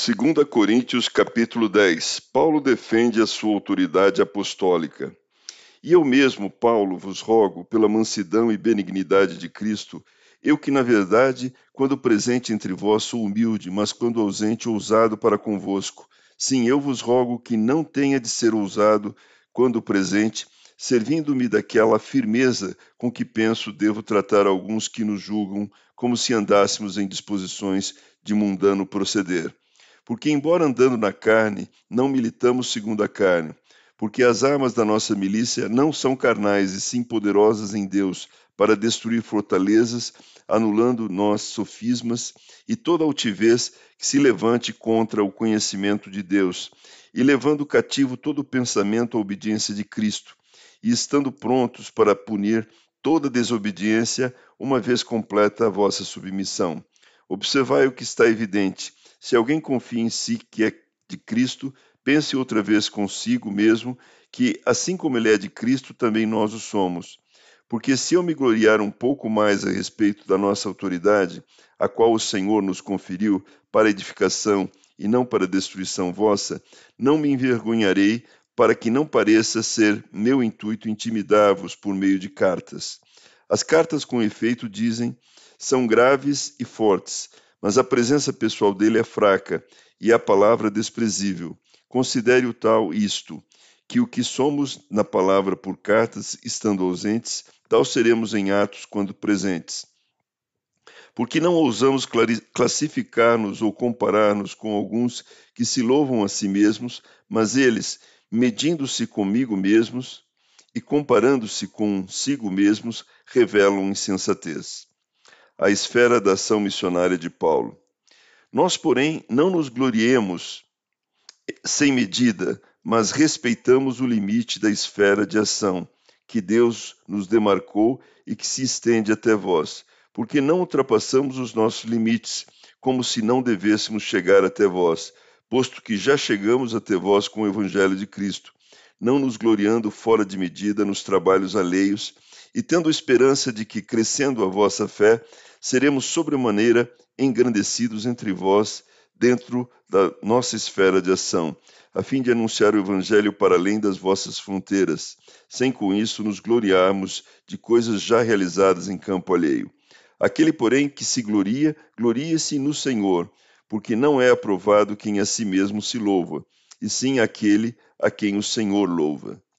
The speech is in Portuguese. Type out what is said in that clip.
Segunda Coríntios capítulo 10. Paulo defende a sua autoridade apostólica. E eu mesmo, Paulo, vos rogo, pela mansidão e benignidade de Cristo, eu que, na verdade, quando presente entre vós sou humilde, mas quando ausente ousado para convosco. Sim, eu vos rogo que não tenha de ser ousado quando presente, servindo-me daquela firmeza com que penso devo tratar alguns que nos julgam como se andássemos em disposições de mundano proceder. Porque, embora andando na carne, não militamos segundo a carne, porque as armas da nossa milícia não são carnais, e sim poderosas em Deus, para destruir fortalezas, anulando nós sofismas e toda altivez que se levante contra o conhecimento de Deus, e levando cativo todo pensamento à obediência de Cristo, e estando prontos para punir toda desobediência, uma vez completa a vossa submissão. Observai o que está evidente se alguém confia em si que é de Cristo, pense outra vez consigo mesmo que, assim como ele é de Cristo, também nós o somos. Porque se eu me gloriar um pouco mais a respeito da nossa autoridade, a qual o Senhor nos conferiu para edificação e não para destruição vossa, não me envergonharei, para que não pareça ser meu intuito intimidar-vos por meio de cartas. As cartas, com efeito, dizem, são graves e fortes, mas a presença pessoal dele é fraca e a palavra desprezível. Considere o tal isto, que o que somos na palavra por cartas, estando ausentes, tal seremos em atos quando presentes. Porque não ousamos classificar-nos ou comparar-nos com alguns que se louvam a si mesmos, mas eles, medindo-se comigo mesmos e comparando-se consigo mesmos, revelam insensatez a esfera da ação missionária de Paulo. Nós, porém, não nos gloriemos sem medida, mas respeitamos o limite da esfera de ação que Deus nos demarcou e que se estende até vós, porque não ultrapassamos os nossos limites, como se não devêssemos chegar até vós, posto que já chegamos até vós com o Evangelho de Cristo, não nos gloriando fora de medida nos trabalhos alheios, e tendo esperança de que, crescendo a vossa fé, seremos sobremaneira engrandecidos entre vós dentro da nossa esfera de ação, a fim de anunciar o Evangelho para além das vossas fronteiras, sem com isso nos gloriarmos de coisas já realizadas em campo alheio. Aquele, porém, que se gloria, glorie-se no Senhor, porque não é aprovado quem a si mesmo se louva, e sim aquele a quem o Senhor louva.